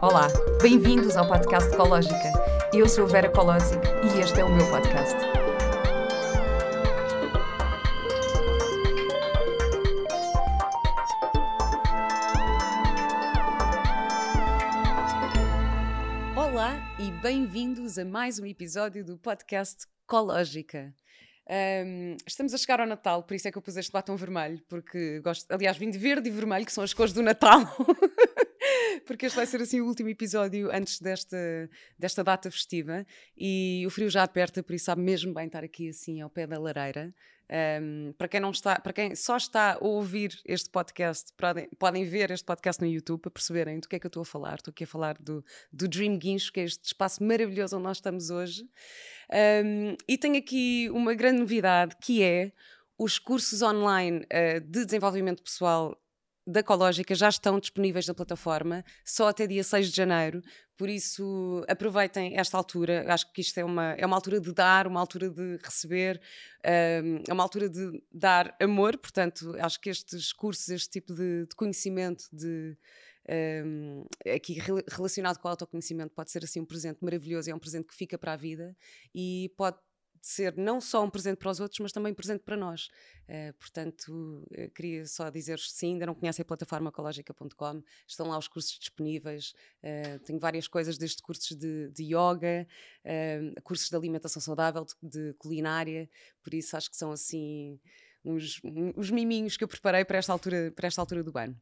Olá, bem-vindos ao podcast Ecológica. Eu sou a Vera Colosic e este é o meu podcast. Olá e bem-vindos a mais um episódio do podcast Ecológica. Um, estamos a chegar ao Natal, por isso é que eu pus este batom vermelho, porque gosto, aliás, vim de verde e vermelho, que são as cores do Natal. porque este vai ser assim o último episódio antes desta, desta data festiva e o frio já aperta, por isso sabe mesmo bem estar aqui assim ao pé da lareira. Um, para quem não está, para quem só está a ouvir este podcast, podem, podem ver este podcast no YouTube para perceberem do que é que eu estou a falar. Estou aqui a falar do, do Dream Guincho, que é este espaço maravilhoso onde nós estamos hoje. Um, e tenho aqui uma grande novidade que é os cursos online uh, de desenvolvimento pessoal da Ecológica já estão disponíveis na plataforma só até dia 6 de janeiro, por isso aproveitem esta altura. Acho que isto é uma, é uma altura de dar, uma altura de receber, hum, é uma altura de dar amor. Portanto, acho que estes cursos, este tipo de, de conhecimento, de, um, aqui relacionado com o autoconhecimento, pode ser assim um presente maravilhoso, é um presente que fica para a vida e pode ser não só um presente para os outros, mas também um presente para nós. Uh, portanto, queria só dizer-vos se ainda não conhecem a plataforma ecológica.com, estão lá os cursos disponíveis. Uh, tenho várias coisas, desde cursos de, de yoga, cursos de alimentação saudável, de, de, culinária, por isso acho que são assim os, os miminhos que eu preparei para esta altura, para esta altura do ano.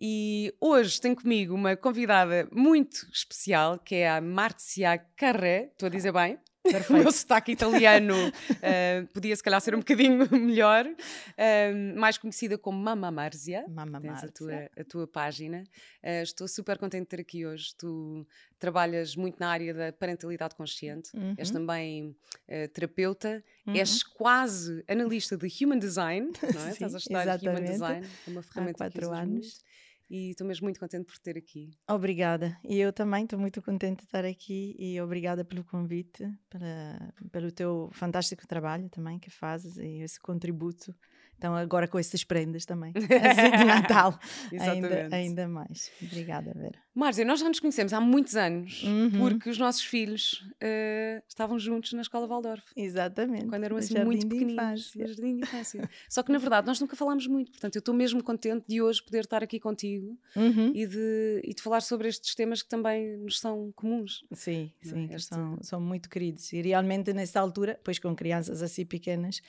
E hoje tenho comigo uma convidada muito especial, que é a Marzia Carré, estou a dizer bem? Perfeito. o meu sotaque italiano uh, podia se calhar ser um bocadinho melhor, uh, mais conhecida como Mama Marzia. Mama Marzia. A tua, a tua página. Uh, estou super contente de ter aqui hoje. Tu trabalhas muito na área da parentalidade consciente, uhum. és também terapeuta, uhum. és quase analista de Human Design, não é? Sim, Estás a estudar exatamente. Human Design, é uma ferramenta Há quatro anos. Muito e estou mesmo muito contente por ter aqui. Obrigada. E eu também estou muito contente de estar aqui e obrigada pelo convite, para, pelo teu fantástico trabalho também que fazes e esse contributo então, agora com essas prendas também, assim de Natal, ainda, ainda mais. Obrigada, Vera. Márcia, nós já nos conhecemos há muitos anos, uhum. porque os nossos filhos uh, estavam juntos na escola Waldorf. Exatamente. Quando eram assim muito pequeninos. Jardim de infância. Só que, na verdade, nós nunca falámos muito, portanto, eu estou mesmo contente de hoje poder estar aqui contigo uhum. e, de, e de falar sobre estes temas que também nos são comuns. Sim, sim, é? são, são muito queridos. E realmente, nessa altura, pois com crianças assim pequenas,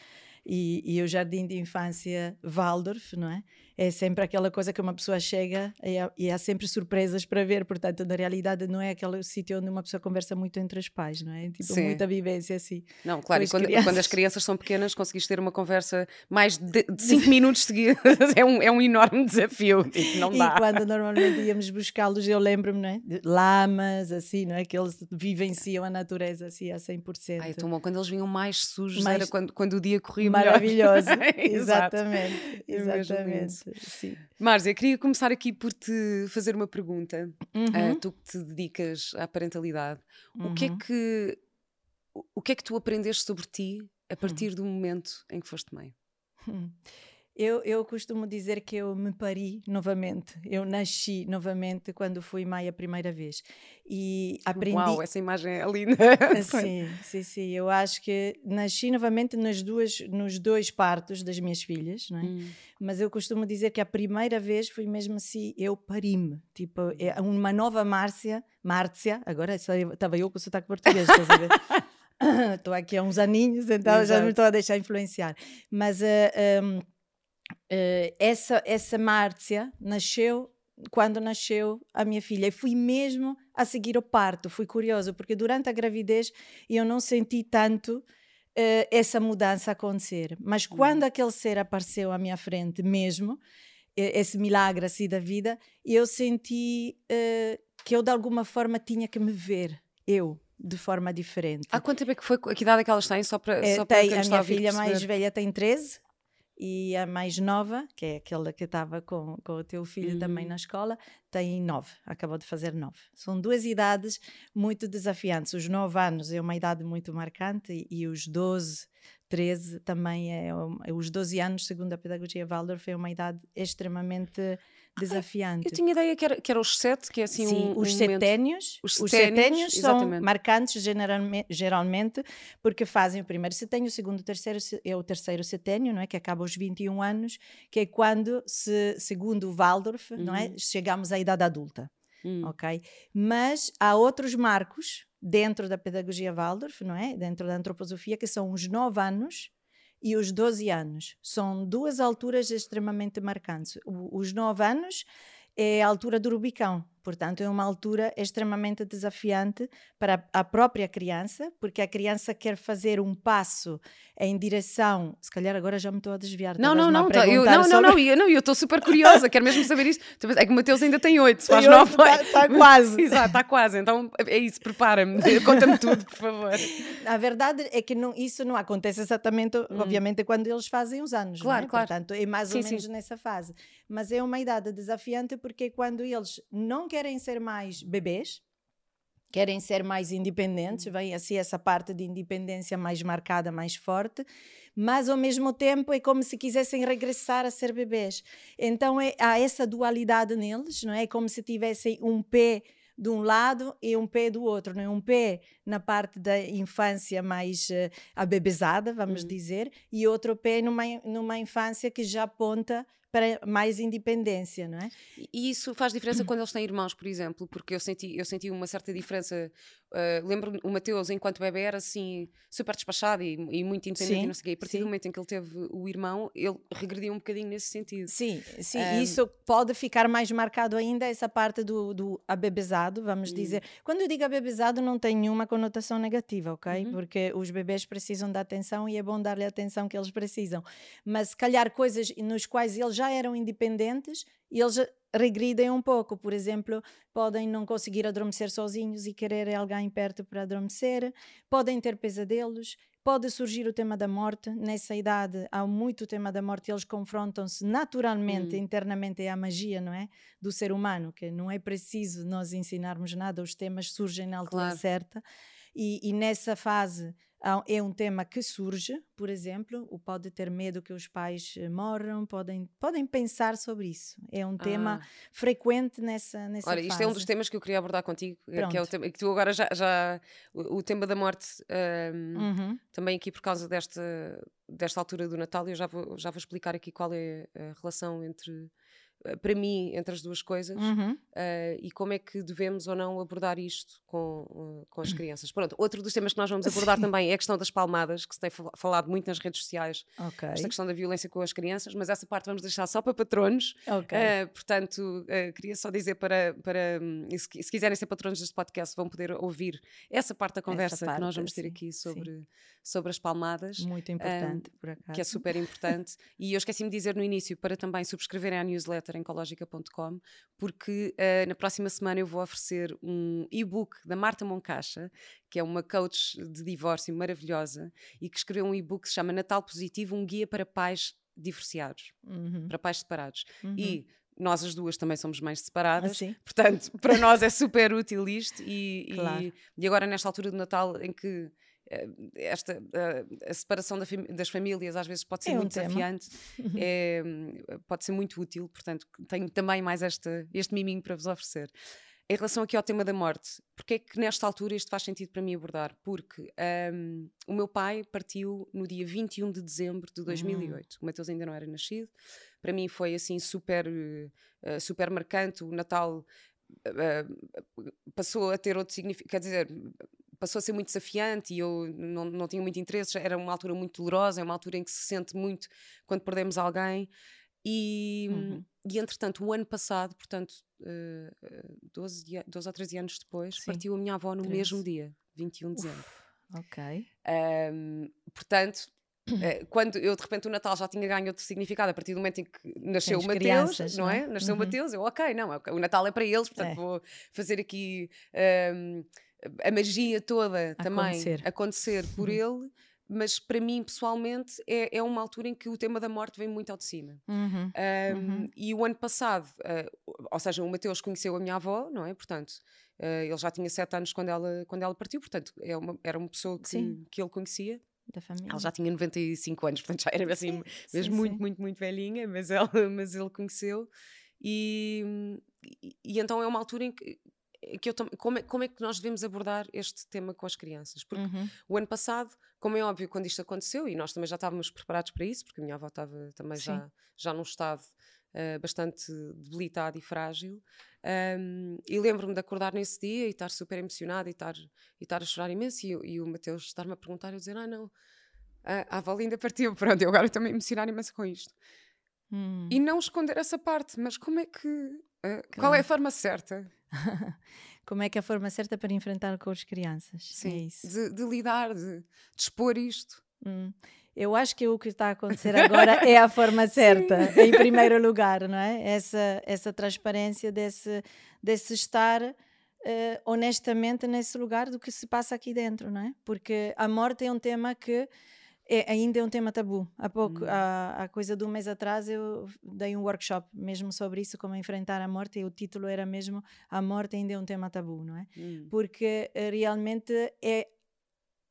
e, e, o jardim de infância Waldorf, não é? É sempre aquela coisa que uma pessoa chega e há, e há sempre surpresas para ver, portanto, na realidade não é aquele sítio onde uma pessoa conversa muito entre os pais, não é? Tipo, Sim. muita vivência assim. Não, claro, e quando, quando, as crianças são pequenas conseguiste ter uma conversa mais de 5 minutos seguidos, é um, é um enorme desafio, tipo, não dá. E quando normalmente íamos buscá-los, eu lembro-me, não é? De lamas, assim, não é? Que eles vivenciam a natureza assim a 100%. Ai, é tão bom, quando eles vinham mais sujos mais... era quando, quando o dia corria Maravilhoso, exatamente, exatamente. Sim. Márcia, queria começar aqui por te fazer uma pergunta. Uhum. Uh, tu que te dedicas à parentalidade, uhum. o que é uhum. que o que é que tu aprendeste sobre ti a hum. partir uhum. do momento em que foste mãe? Hum. Eu, eu costumo dizer que eu me pari novamente. Eu nasci novamente quando fui mãe a primeira vez. E aprendi. Uau, essa imagem é linda. sim, sim, sim. Eu acho que nasci novamente nas duas, nos dois partos das minhas filhas, não é? Hum. Mas eu costumo dizer que a primeira vez foi mesmo assim, eu pari-me. Tipo, é uma nova Márcia, Márcia, agora estava eu com o sotaque português, estás a ver? Estou aqui há uns aninhos, então Exato. já me estou a deixar influenciar. Mas. Uh, eh, um, Uh, essa, essa Márcia nasceu quando nasceu a minha filha e fui mesmo a seguir o parto. Fui curiosa porque durante a gravidez eu não senti tanto uh, essa mudança acontecer. Mas uhum. quando aquele ser apareceu à minha frente mesmo, esse milagre assim da vida, eu senti uh, que eu de alguma forma tinha que me ver, eu, de forma diferente. Há quanto tempo é que foi? Que idade é que elas têm? Só para, é, só para tem, a minha filha mais velha tem 13 e a mais nova, que é aquela que estava com, com o teu filho uhum. também na escola, tem nove, acabou de fazer nove. São duas idades muito desafiantes. Os nove anos é uma idade muito marcante e, e os 12, 13 também é, os 12 anos, segundo a pedagogia Waldorf, é uma idade extremamente desafiante. Eu tinha ideia que era, que era os sete, que é assim Sim, um, os, um seténios, Os os seténios, são exatamente. marcantes geralmente, geralmente porque fazem o primeiro seténio, o segundo, o terceiro é o terceiro seténio, não é? Que acaba aos 21 anos, que é quando, se, segundo o Waldorf, não é? Uhum. Chegamos à idade adulta, Hum. ok? Mas há outros marcos dentro da pedagogia Waldorf, não é? Dentro da antroposofia, que são os 9 anos e os 12 anos. São duas alturas extremamente marcantes. O- os 9 anos é a altura do Rubicão, portanto, é uma altura extremamente desafiante para a própria criança, porque a criança quer fazer um passo em direção. Se calhar agora já me estou a desviar. Não, não, não, tá, eu, não, não, sobre- não, eu não, eu estou super curiosa, quero mesmo saber isso. É que o Mateus ainda tem oito, se faz nove. oito, tá- tá quase. Exato, está quase. Então é isso, prepara-me, conta-me tudo, por favor. A verdade é que não- isso não acontece exatamente, obviamente, quando eles fazem os anos. Hum. Claro, não é? claro. Portanto, é mais Sim, ou sim. menos nessa fase. Mas é uma idade desafiante porque quando eles não querem ser mais bebês, querem ser mais independentes, vem assim essa parte de independência mais marcada, mais forte, mas ao mesmo tempo é como se quisessem regressar a ser bebês. Então é, há essa dualidade neles, não é? É como se tivessem um pé de um lado e um pé do outro, não é? Um pé na parte da infância mais uh, abebezada, vamos Uhum. dizer, e outro pé numa, numa infância que já aponta para mais independência, não é? E isso faz diferença quando eles têm irmãos, por exemplo, porque eu senti, eu senti uma certa diferença. Uh, Lembro-me, o Mateus, enquanto bebê, era assim, super despachado e, e muito independente Sim, e não sei o quê. E a partir sim. do momento em que ele teve o irmão, ele regrediu um bocadinho nesse sentido. Sim, sim, Ahm. isso pode ficar mais marcado ainda, essa parte do, do abebezado, vamos Hum. dizer. Quando eu digo abebezado, não tem nenhuma conotação negativa, ok? Uhum. Porque os bebês precisam da atenção e é bom dar-lhe a atenção que eles precisam. Mas se calhar coisas nos quais eles já eram independentes, eles regridem um pouco. Por exemplo, podem não conseguir adormecer sozinhos e querer alguém perto para adormecer, podem ter pesadelos, pode surgir o tema da morte. Nessa idade há muito tema da morte, eles confrontam-se naturalmente, Hum. internamente, é a magia, não é? Do ser humano, que não é preciso nós ensinarmos nada, os temas surgem na altura Claro. certa. E, e nessa fase é um tema que surge, por exemplo, o pode ter medo que os pais eh, morram, podem, podem pensar sobre isso. É um tema Ah. frequente nessa, nessa Olha, fase. isto é um dos temas que eu queria abordar contigo, eh, que é o Pronto. tema que tu agora já. já o, o tema da morte, ahm, Uhum. também aqui por causa desta, desta altura do Natal, eu já vou, já vou explicar aqui qual é a relação entre. Para mim, entre as duas coisas, Uhum. eh, e como é que devemos ou não abordar isto com, eh, com as crianças. Pronto, outro dos temas que nós vamos abordar Sim. também é a questão das palmadas, que se tem fal- falado muito nas redes sociais, Ok. esta questão da violência com as crianças, mas essa parte vamos deixar só para patronos. Ok. Eh, portanto, eh, queria só dizer para, para se, se quiserem ser patronos deste podcast, vão poder ouvir essa parte da conversa que nós parte, vamos ter aqui sim. Sobre, as palmadas. Muito importante, por acaso. Que é super importante. e eu esqueci-me de dizer no início para também subscreverem à newsletter em ecologica.com, porque eh, na próxima semana eu vou oferecer um e-book da Marta Moncacha, que é uma coach de divórcio maravilhosa e que escreveu um e-book que se chama Natal Positivo um guia para pais divorciados, Uhum. para pais separados. Uhum. E nós as duas também somos mães separadas, Assim. portanto, para nós é super útil isto. E, e- Claro. e agora, nesta altura do Natal, em que esta, eh, a separação da das famílias às vezes pode ser É um muito tema. desafiante, é, hum, pode ser muito útil, portanto, tenho também mais esta, este miminho para vos oferecer. Em relação aqui ao tema da morte, porque é que nesta altura isto faz sentido para mim abordar? Porque hum, o meu pai partiu no dia 21 de dezembro de 2008. O Mateus ainda não era nascido. Para mim foi assim super, eh, super marcante. O Natal eh, passou a ter outro significado, quer dizer, passou a ser muito desafiante e eu não, não tinha muito interesse. Era uma altura muito dolorosa, é uma altura em que se sente muito quando perdemos alguém. E, Uhum. e entretanto, o ano passado, portanto, eh, 12, dia- 12 ou 13 anos depois, Sim. partiu a minha avó no 13. mesmo dia, 21 de dezembro. Ok. Ahm, portanto, eh, quando eu de repente o Natal já tinha ganho outro significado a partir do momento em que nasceu Tens o Mateus, não é? é? Nasceu Uhum. o Mateus, eu, ok, não, ok, o Natal é para eles, portanto É. vou fazer aqui ahm, a magia toda também Acontecer. acontecer por ele, mas para mim pessoalmente é, é uma altura em que o tema da morte vem muito ao de cima. Uhum. Um, Uhum. E o ano passado, uh, ou seja, o Mateus conheceu a minha avó, não é? Portanto, uh, ele já tinha sete anos quando ela, quando ela partiu, portanto, é uma- era uma pessoa que, Sim. que ele conhecia. Da família. Ela já tinha 95 anos, portanto já era assim, Sim, mesmo sim, muito, sim. muito, muito velhinha, mas, ela, mas ele conheceu. E, e, e, então é uma altura em que, que eu como é, como é que nós devemos abordar este tema com as crianças? Porque uhum. o ano passado, como é óbvio, quando isto aconteceu, e nós também já estávamos preparados para isso, porque a minha avó estava também já, já num estado uh, bastante debilitado e frágil. Um, e lembro-me de acordar nesse dia e estar super emocionada e estar, e estar a chorar imenso. E, e o Mateus estar-me a perguntar e eu dizer: Ah, não, a, a avó linda partiu. Pronto, eu agora também emocionar imenso com isto. Hum. E não esconder essa parte, mas como é que. Uh, qual é a forma certa? como é que é a forma certa para enfrentar com as crianças? Sim, é. De, de lidar, de, de, expor isto. Hum. Eu acho que o que está a acontecer agora é a forma certa, Sim. em primeiro lugar, não é? Essa, essa transparência desse, desse estar uh, honestamente nesse lugar do que se passa aqui dentro, não é? Porque a morte é um tema que é, ainda é um tema tabu. Há pouco, hum. há, há, coisa de um mês atrás, eu dei um workshop mesmo sobre isso, como enfrentar a morte, e o título era mesmo A Morte ainda é um tema tabu, não é? Hum. Porque uh, realmente é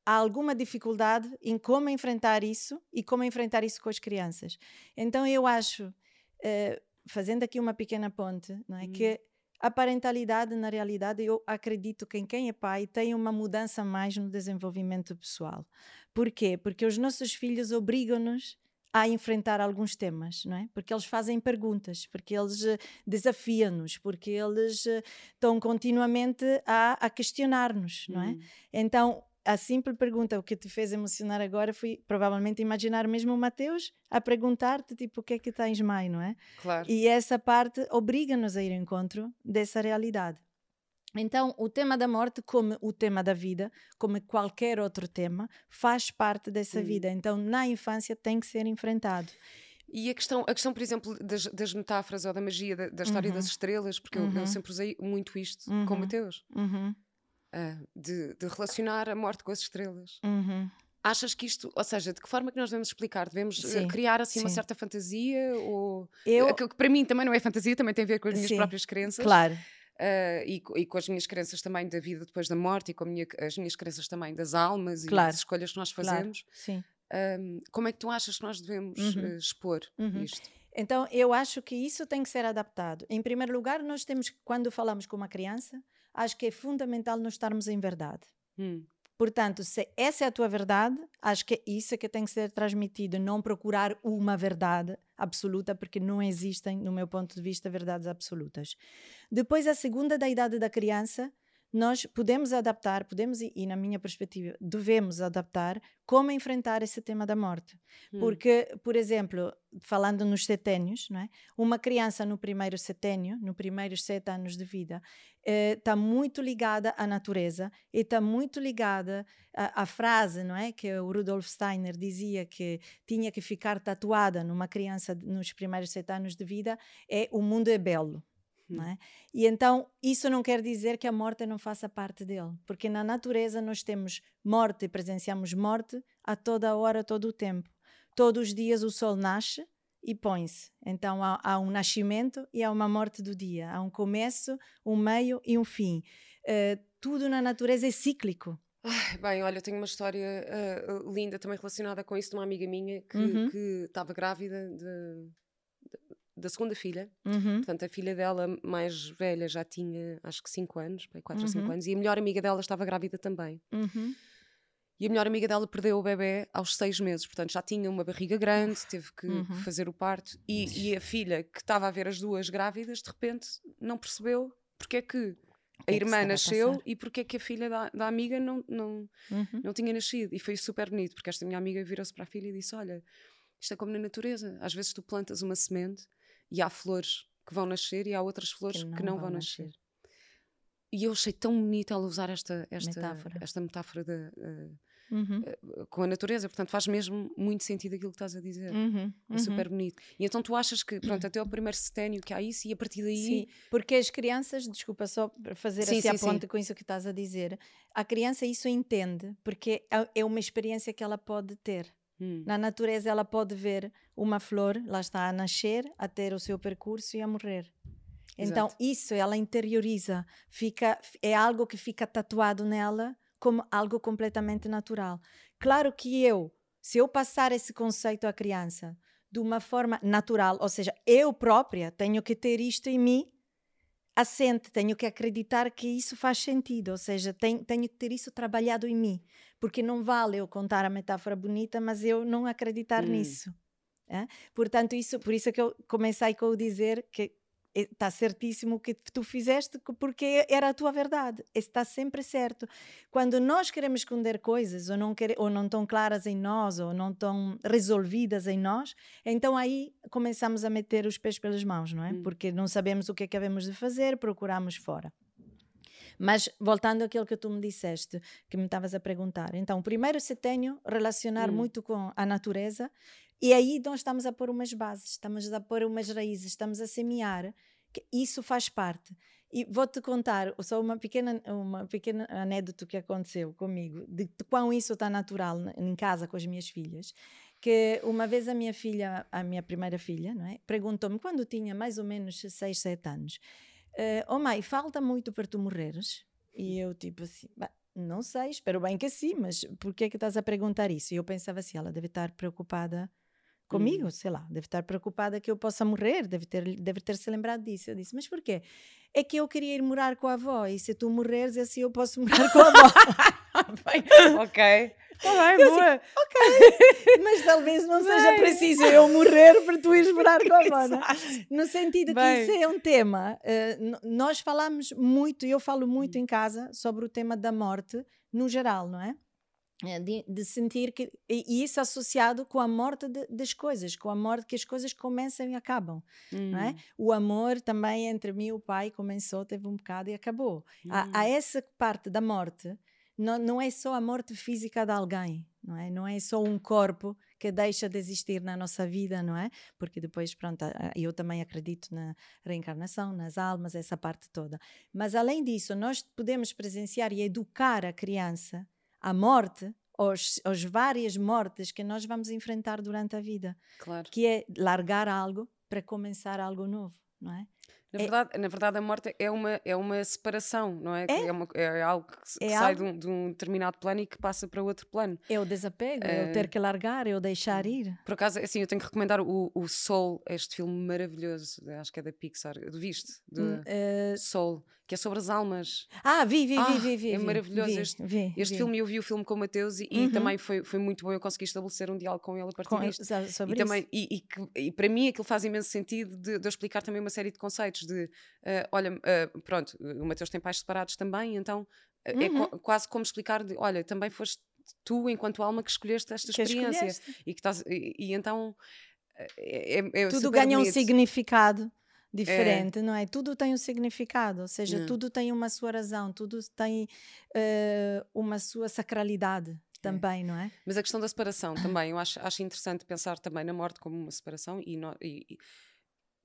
há alguma dificuldade em como enfrentar isso e como enfrentar isso com as crianças. Então eu acho, uh, fazendo aqui uma pequena ponte, não é, hum. que a parentalidade, na realidade, eu acredito que em quem é pai tem uma mudança mais no desenvolvimento pessoal. Por quê? Porque os nossos filhos obrigam-nos a enfrentar alguns temas, não é? Porque eles fazem perguntas, porque eles uh, desafiam-nos, porque eles uh, estão continuamente a, a questionar-nos, não é? Hum. Então, a simples pergunta, o que te fez emocionar agora foi provavelmente imaginar mesmo o Mateus a perguntar-te tipo o que é que tens mais, não é? Claro. E essa parte obriga-nos a ir ao encontro dessa realidade. Então, o tema da morte, como o tema da vida, como qualquer outro tema, faz parte dessa hum. vida. Então, na infância tem que ser enfrentado. E a questão, a questão por exemplo, das, das metáforas ou da magia da, da história uhum. das estrelas, porque uhum. eu, eu, uhum. sempre usei muito isto uhum. com Mateus. Uhum uh, de, de, relacionar a morte com as estrelas. Uhum. Achas que isto, ou seja, de que forma que nós devemos explicar? Devemos ah, sim, criar assim sim. uma certa fantasia? Ou eu... que, que, para mim também não é fantasia, também tem a ver com as minhas sim, próprias crenças. Claro. Uh, e, e, com as minhas crenças também da vida depois da morte e com minha, as minhas crenças também das almas claro. e das escolhas que nós fazemos. Claro. Sim. Um, como é que tu achas que nós devemos uhum. uh, expor uhum. isto? Então, eu acho que isso tem que ser adaptado. Em primeiro lugar, nós temos, quando falamos com uma criança, acho que é fundamental nós estarmos em verdade. Hum. Portanto, se essa é a tua verdade, acho que é isso que tem que ser transmitido, não procurar uma verdade absoluta, porque não existem, no meu ponto de vista, verdades absolutas. Depois, a segunda da idade da criança, nós podemos adaptar, podemos, e na minha perspectiva, devemos adaptar como enfrentar esse tema da morte. Hum. Porque, por exemplo, falando nos seténios, não é? uma criança no primeiro seténio, nos primeiros sete anos de vida, está eh, muito ligada à natureza e está muito ligada à, à, frase não é? que o Rudolf Steiner dizia que tinha que ficar tatuada numa criança nos primeiros sete anos de vida, é o mundo é belo. Hum. É? E então isso não quer dizer que a morte não faça parte dele, porque na natureza nós temos morte e presenciamos morte a toda hora, todo o tempo. Todos os dias o sol nasce e põe-se. Então há, há, um nascimento e há uma morte do dia, há um começo, um meio e um fim. Uh, tudo na natureza é cíclico. Ai, bem, olha, eu tenho uma história uh, linda também relacionada com isso de uma amiga minha que uhum. estava grávida de da segunda filha. Uhum. Portanto, a filha dela mais velha já tinha, acho que 5 anos, 4 uhum. ou 5 anos, e a melhor amiga dela estava grávida também. Uhum. E a melhor amiga dela perdeu o bebê aos 6 meses, portanto já tinha uma barriga grande, teve que uhum. fazer o parto. E, e, a filha, que estava a ver as duas grávidas, de repente não percebeu porque é que a é irmã nasceu e porque é que a filha da, da amiga não, não, uhum. não tinha nascido. E foi super bonito, porque esta minha amiga virou-se para a filha e disse: Olha, isto é como na natureza. Às vezes tu plantas uma semente e há flores que vão nascer e há outras flores que não, que não vão, nascer. nascer. E eu achei tão bonita ela usar esta, esta metáfora, esta metáfora de, uh, uhum. uh, com a natureza, portanto faz mesmo muito sentido aquilo que estás a dizer. Uhum. É uhum. super bonito. E então tu achas que, pronto, até o primeiro seténio que há isso e a partir daí. Sim, porque as crianças, desculpa só fazer sim, assim sim, a ponte sim. com isso que estás a dizer, a criança isso entende, porque é, é uma experiência que ela pode ter. Hum. Na natureza, ela pode ver uma flor, lá está a nascer, a ter o seu percurso e a morrer. Então, Exato. isso ela interioriza, fica, é algo que fica tatuado nela como algo completamente natural. Claro que eu, se eu passar esse conceito à criança, de uma forma natural, ou seja, eu própria tenho que ter isto em mim assente, tenho que acreditar que isso faz sentido, ou seja, tenho, tenho que ter isso trabalhado em mim, porque não vale eu contar a metáfora bonita, mas eu não acreditar hum. nisso. É? Portanto, isso, por isso é que eu comecei com o dizer que está certíssimo o que tu fizeste porque era a tua verdade está sempre certo quando nós queremos esconder coisas ou não quer, ou não estão claras em nós ou não estão resolvidas em nós então aí começamos a meter os pés pelas mãos não é hum. porque não sabemos o que é que devemos de fazer procuramos fora mas voltando àquilo que tu me disseste, que me estavas a perguntar. Então, primeiro se tenho relacionar hum. muito com a natureza e aí nós estamos a pôr umas bases, estamos a pôr umas raízes, estamos a semear, isso faz parte. E vou-te contar só uma pequena, uma pequena anédota que aconteceu comigo, de, de quão isso está natural em casa com as minhas filhas. Que uma vez a minha filha, a minha primeira filha, não é, perguntou-me quando tinha mais ou menos 6, 7 anos: uh, Oh mãe, falta muito para tu morreres? E eu, tipo assim, não sei, espero bem que sim, mas por que é que estás a perguntar isso? E eu pensava assim: ela deve estar preocupada comigo, hum. sei lá, deve estar preocupada que eu possa morrer, deve ter, deve ter se lembrado disso. Eu disse, mas porquê? É que eu queria ir morar com a avó e se tu morreres, assim eu posso morar com a avó. ok. Tá bem, eu boa. Assim, ok. Mas talvez não Bem. seja preciso eu morrer para tu ires morar com a avó. Não? É? No sentido Bem. que isso é um tema. Uh, nós falamos muito, eu falo muito hum. em casa sobre o tema da morte no geral, não é? É, de, de, sentir que e isso associado com a morte de, das coisas com a morte que as coisas começam e acabam hum. não é hum. o amor também entre mim e o pai começou teve um bocado e acabou hum. há, há, essa parte da morte não, não é só a morte física de alguém não é não é só um corpo que deixa de existir na nossa vida não é porque depois pronto eu também acredito na reencarnação nas almas essa parte toda mas além disso nós podemos presenciar e educar a criança à morte, aos, aos várias mortes que nós vamos enfrentar durante a vida. Claro. Que é largar algo para começar algo novo, não é? Na verdade, é, na verdade, a morte é uma, é uma separação, não é? É, é, uma, é algo que, é sai algo... De, um, de, um, determinado plano e que passa para outro plano. É o desapego, é, é o ter que largar, é o deixar ir. Por acaso, assim, eu tenho que recomendar o, o Soul, este filme maravilhoso, acho que é da Pixar. Viste? De uh... Soul que é sobre as almas. Ah, vi, vi, ah, vi, vi, vi. É maravilhoso vi, este, vi, este filme. Eu vi o filme com o Mateus e, uhum. e, também foi, foi muito bom. Eu consegui estabelecer um diálogo com ele a partir com, disto. Sobre e, também, e, e, que, e, para mim aquilo faz imenso sentido de, de eu explicar também uma série de conceitos. De uh, olha, uh, pronto, o Mateus tem pais separados também, então uh, é co quase como explicar: de, olha, também foste tu, enquanto alma, que escolheste esta que experiência. Escolheste. E, que estás, e, então. É, é, é Tudo ganha bonito. um significado diferente, é. não é? Tudo tem um significado, ou seja, é. tudo tem uma sua razão, tudo tem uh, uma sua sacralidade é. também, não é? Mas a questão da separação também, eu acho, acho interessante pensar também na morte como uma separação, e, no, e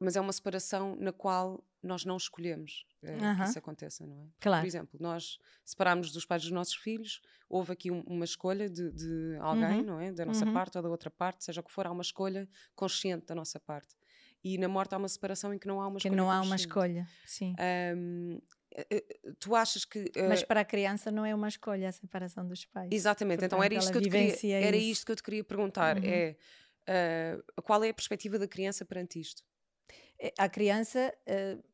mas é uma separação na qual nós não escolhemos -huh. que isso aconteça, não é? Claro. Por exemplo, nós separámos dos pais dos nossos filhos, houve aqui um, uma escolha de, de alguém, uh uhum. não é? Da nossa -huh. parte ou da outra parte, seja o que for, há uma escolha consciente da nossa parte e na morte há uma separação em que não há uma que escolha. Que não há uma escolha, sim. Um, eh, eh, tu achas que. Uh, Mas para a criança não é uma escolha a separação dos pais. Exatamente, Portanto, então era isto, que eu, te queria, era isto que eu te queria perguntar: uhum. é uh, qual é a perspectiva da criança perante isto? A criança. Uh,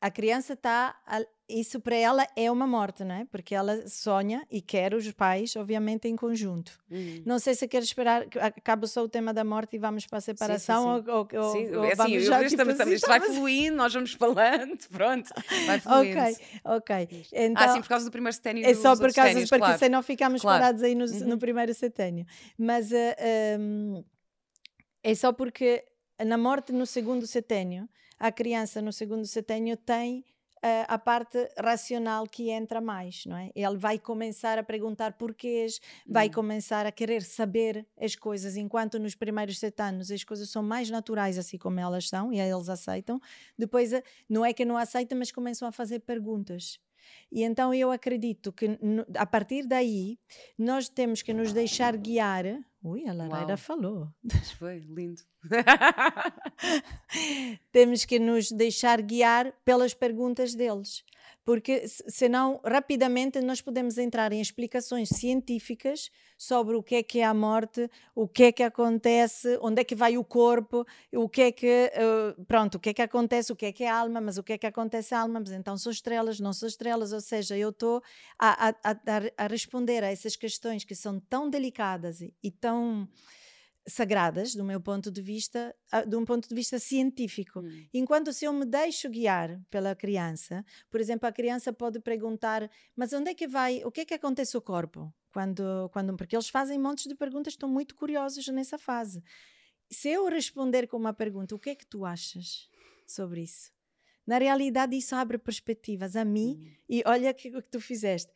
a criança está isso para ela é uma morte, não é? Porque ela sonha e quer os pais, obviamente, em conjunto. Uhum. Não sei se quer esperar que acabe só o tema da morte e vamos para a separação sim, sim, sim. ou, ou, sim, ou é vamos assim, já tipo, estamos, assim, isto vai fluindo, nós vamos falando, pronto, vai fluindo. ok, ok. Então, ah, sim, por causa do primeiro setênio. É só por causa, porque claro. senão ficamos claro. parados aí no, uhum. no primeiro setênio. Mas uh, eh, um, é só porque na morte no segundo setênio, a criança no segundo setênio tem a parte racional que entra mais, não é? Ele vai começar a perguntar porquês, vai hum. começar a querer saber as coisas, enquanto nos primeiros sete anos as coisas são mais naturais, assim como elas são, e eles aceitam. Depois, eh, não é que não aceitam, mas começam a fazer perguntas. E então eu acredito que a partir daí nós temos que nos deixar guiar. Ui, a Lareira falou. Foi lindo. Temos que nos deixar guiar pelas perguntas deles porque senão rapidamente nós podemos entrar em explicações científicas sobre o que é que é a morte, o que é que acontece, onde é que vai o corpo, o que é que uh, pronto, o que é que acontece, o que é que é a alma, mas o que é que acontece à alma, mas então são estrelas, não são estrelas, ou seja, eu estou a, a, a, a, responder a essas questões que são tão delicadas e, e tão sagradas, do meu ponto de vista, de um ponto de vista científico. Hum. Enquanto se eu me deixo guiar pela criança, por exemplo, a criança pode perguntar: mas onde é que vai? O que é que acontece ao corpo? Quando, quando, porque eles fazem montes de perguntas, estão muito curiosos nessa fase. Se eu responder com uma pergunta, o que é que tu achas sobre isso? Na realidade, isso abre perspectivas a mim hum. e olha o que, que tu fizeste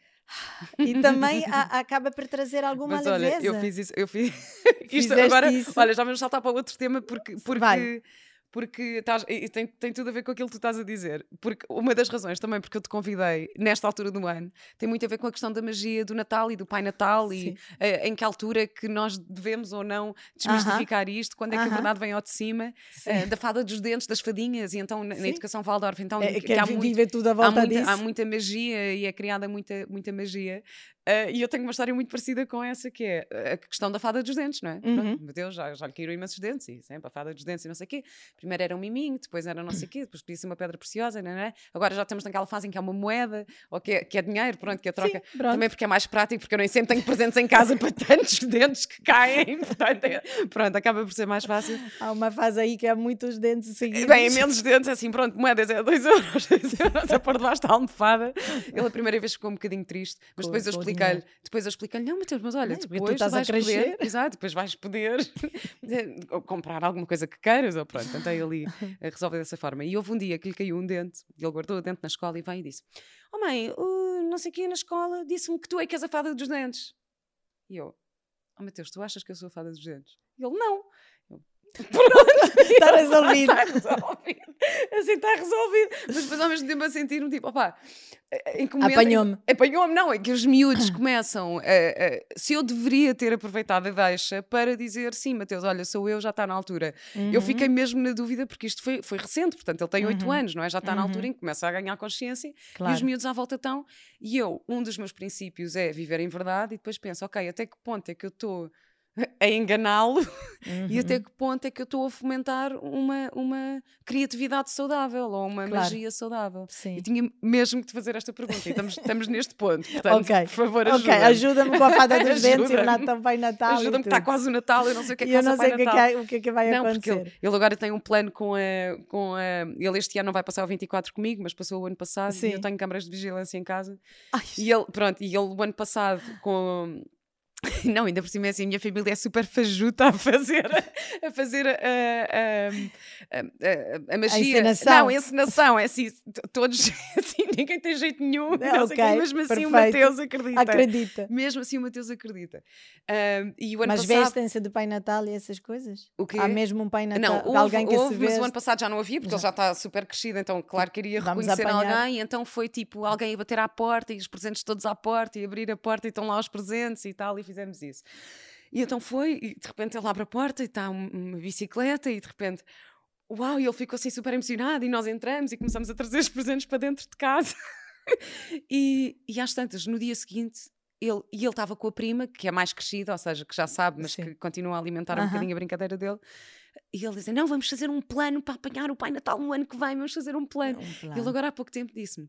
e também a, acaba por trazer alguma Mas, leveza. Olha, eu fiz isso, eu fiz isto agora, isso? olha, já vamos saltar para outro tema porque, porque Vai porque estás, e tem, tem tudo a ver com aquilo que tu estás a dizer. Porque uma das razões também porque eu te convidei nesta altura do ano tem muito a ver com a questão da magia do Natal e do Pai Natal Sim. e uh, em que altura que nós devemos ou não desmistificar uh -huh. isto, quando é que uh -huh. a verdade vem ao de cima, uh, da fada dos dentes, das fadinhas, e então na, na educação Waldorf, então é, que, que há, muito, tudo à volta há, muita, há muita magia e é criada muita, muita magia. Uh, e eu tenho uma história muito parecida com essa, que é a questão da fada dos dentes, não é? Uhum. meu Deus, já, já lhe caíram imensos dentes, e sempre a fada dos dentes e não sei o quê. Primeiro era um miminho, depois era não sei o quê, depois podia ser uma pedra preciosa, não é? Agora já estamos naquela fase em que é uma moeda, ou que é, que é dinheiro, pronto, que é troca. Sim, Também porque é mais prático, porque eu nem sempre tenho presentes em casa para tantos dentes que caem, portanto, é, pronto, acaba por ser mais fácil. Há uma fase aí que há muitos dentes seguidos. Bem, imensos dentes, assim, pronto, moedas é 2 euros, 2 euros a pôr debaixo da almofada. Ele a primeira vez ficou um bocadinho triste, mas depois eu expliquei-lhe, depois eu explica-lhe, não, Mateus, mas olha, depois tu estás vais a crescer. poder, exato, depois vais poder comprar alguma coisa que queiras, ou pronto, tentei ali resolver dessa forma. E houve um dia que lhe caiu um dente, e ele guardou o dente na escola e veio e disse: Oh mãe, uh, não sei quem na escola disse-me que tu é que és a fada dos dentes. E eu, oh Mateus, tu achas que eu sou a fada dos dentes? E ele, não. Pronto, está resolvido. está resolvido. Assim está resolvido. Mas depois ao mesmo tempo a sentir um tipo, opá, apanhou-me. Apanhou-me, não, é que os miúdos começam a, a, se eu deveria ter aproveitado a deixa para dizer sim, Mateus, olha, sou eu, já está na altura. Uhum. Eu fiquei mesmo na dúvida porque isto foi, foi recente, portanto ele tem oito uhum. anos, não é? Já está uhum. na altura em que começa a ganhar consciência claro. e os miúdos à volta estão. E eu, um dos meus princípios é viver em verdade e depois penso, ok, até que ponto é que eu estou a enganá-lo uhum. e até uhum. que ponto é que eu estou a fomentar uma, uma criatividade saudável ou uma claro. magia saudável. Sim. E tinha mesmo que te fazer esta pergunta e estamos, estamos neste ponto. Portanto, okay. por favor, ajuda-me. Okay. Ajuda-me com a fada dos dentes e o Natal vai Natal. Ajuda-me que está quase o Natal, eu não sei o que é que eu não sei o que, é, o que, é que vai não, acontecer. Ele, ele, agora tem um plano com a, com a. Ele este ano não vai passar o 24 comigo, mas passou o ano passado Sim. e eu tenho câmaras de vigilância em casa. Ai. E ele, pronto, e ele o ano passado com Não, ainda por cima é assim, a minha família é super fajuta a fazer a, fazer a, a, a, a magia. A encenação. Não, a encenação, é assim, todos assim, ninguém tem jeito nenhum. É, okay, mesmo assim perfeito. o Mateus acredita. Acredita. Mesmo assim o Mateus acredita. e o ano mas passado... vestem-se de Pai Natal e essas coisas? O quê? Há mesmo um Pai Natal, não, houve, alguém que houve, se veste... mas o ano passado já não havia, porque já. ele já está super crescido, então claro que iria Vamos reconhecer alguém, então foi tipo alguém a bater à porta e os presentes todos à porta e abrir a porta e estão lá os presentes e tal, e fizemos isso. E então foi, e de repente ele abre a porta e está uma bicicleta, e de repente, uau, e ele ficou assim super emocionado, e nós entramos e começamos a trazer os presentes para dentro de casa. e, e às tantas, no dia seguinte, ele, e ele estava com a prima, que é mais crescida, ou seja, que já sabe, mas Sim. que continua a alimentar um bocadinho a brincadeira dele. E ele dizia: Não, vamos fazer um plano para apanhar o Pai Natal no ano que vem, vamos fazer um plano. Um plano. Ele agora há pouco tempo disse-me: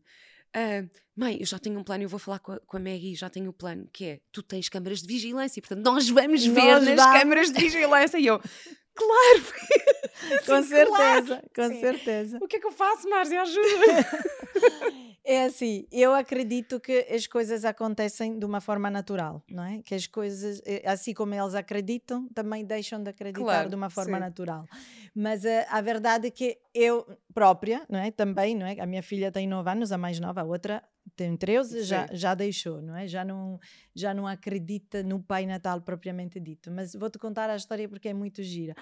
Uh, mãe, eu já tenho um plano, eu vou falar com a, com a Maggie, já tenho o um plano, que é, tu tens câmaras de vigilância, portanto nós vamos nós ver nas vamos. câmaras de vigilância. E eu, claro! com certeza, claro. com Sim. certeza. O que é que eu faço, Márcia? Ajuda! É assim, eu acredito que as coisas acontecem de uma forma natural, não é? Que as coisas, eh, assim como eles acreditam, também deixam de acreditar claro, de uma forma sim. natural. Mas a, eh, a, verdade é que eu própria, não é? Também, não é? A minha filha tem 9 anos, a mais nova, a outra tem 13, já, já deixou, não é? Já não, já não acredita no Pai Natal propriamente dito. Mas vou-te contar a história porque é muito gira.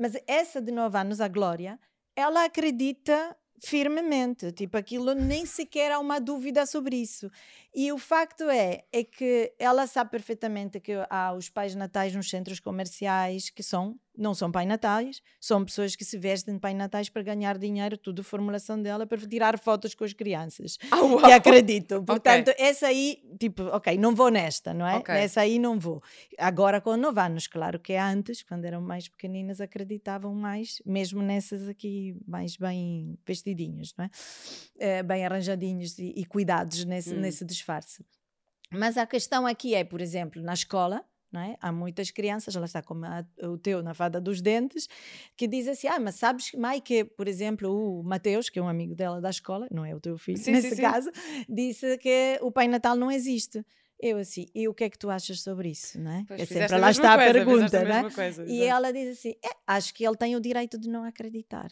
Mas essa de 9 anos, a Glória, ela acredita firmemente. Tipo, aquilo nem sequer há uma dúvida sobre isso. E o facto é, é que ela sabe perfeitamente que há os pais natais nos centros comerciais que são, não são pai natais, são pessoas que se vestem de pai natais para ganhar dinheiro, tudo formulação dela, para tirar fotos com as crianças. Oh, e acredito. Portanto, okay. essa aí, tipo, ok, não vou nesta, não é? Okay. Essa aí não vou. Agora com 9 anos, claro que antes, quando eram mais pequeninas, acreditavam mais, mesmo nessas aqui mais bem vestidinhos, não é? é bem arranjadinhos e, e cuidados nesse, hum. nesse disfarce. Mas a questão aqui é, por exemplo, na escola, é? Há muitas crianças, ela está como a, o teu na fada dos dentes, que diz assim: Ah, mas sabes, Mai, que, por exemplo, o Mateus, que é um amigo dela da escola, não é o teu filho, sim, nesse sim, caso, sim. disse que o Pai Natal não existe. Eu assim, e o que é que tu achas sobre isso, não é? Pois, é sempre lá está a coisa, pergunta, não é? Coisa, e ela diz assim: é, acho que ele tem o direito de não acreditar.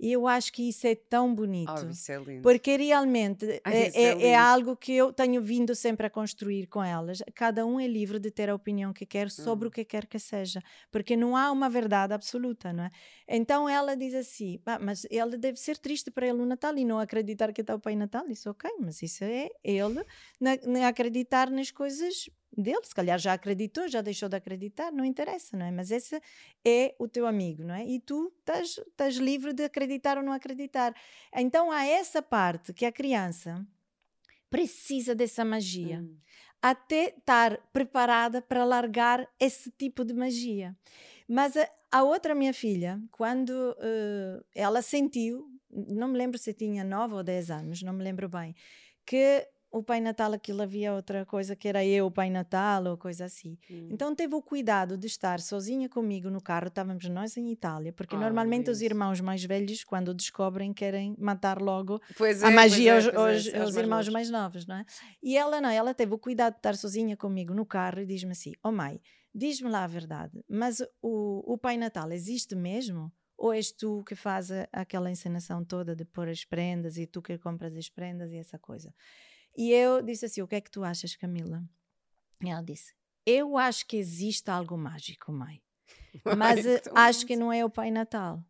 E eu acho que isso é tão bonito. Oh, isso é lindo. Porque realmente Ai, é, é, é, algo que eu tenho vindo sempre a construir com elas. Cada um é livre de ter a opinião que quer sobre hum. o que quer que seja. Porque não há uma verdade absoluta, não é? Então ela diz assim: ah, mas ele deve ser triste para ele o Natal e não acreditar que está o Pai Natal. Isso, ok, mas isso é ele na acreditar nas coisas dele, se calhar já acreditou, já deixou de acreditar, não interessa, não é? Mas esse é o teu amigo, não é? E tu estás, estás livre de acreditar ou não acreditar. Então há essa parte que a criança precisa dessa magia. Hum. Até estar preparada para largar esse tipo de magia. Mas a, a outra minha filha, quando uh, ela sentiu, não me lembro se tinha 9 ou 10 anos, não me lembro bem, que o Pai Natal aquilo havia outra coisa que era eu o Pai Natal ou coisa assim. Hum. Então teve o cuidado de estar sozinha comigo no carro, estávamos nós em Itália, porque oh, normalmente Deus. os irmãos mais velhos quando descobrem querem matar logo a é, magia aos, é, aos, é, aos irmãos mais, mais novos, não é? E ela não, ela teve o cuidado de estar sozinha comigo no carro e diz-me assim: "Oh mãe, diz-me lá a verdade, mas o, o Pai Natal existe mesmo?" Ou és tu que faz aquela encenação toda de pôr as prendas e tu que compras as prendas e essa coisa? E eu disse assim: O que é que tu achas, Camila? E ela disse: Eu acho que existe algo mágico, mãe. Mas Ai, então acho que não é o Pai Natal.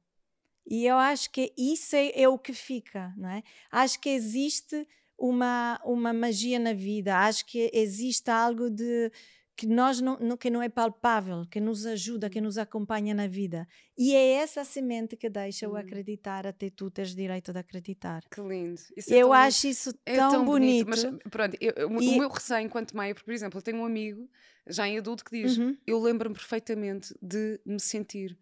E eu acho que isso é, é, o que fica, não é? Acho que existe uma, uma magia na vida, acho que existe algo de que nós não, não, que não é palpável, que nos ajuda, que nos acompanha na vida. E é essa semente que deixa o acreditar até tu teres direito de acreditar. Que lindo. Isso eu é tão, acho isso é tão, tão bonito. bonito. Mas pronto, eu, e... o meu receio enquanto mãe, por exemplo, eu tenho um amigo já em adulto que diz: uhum. Eu lembro-me perfeitamente de me sentir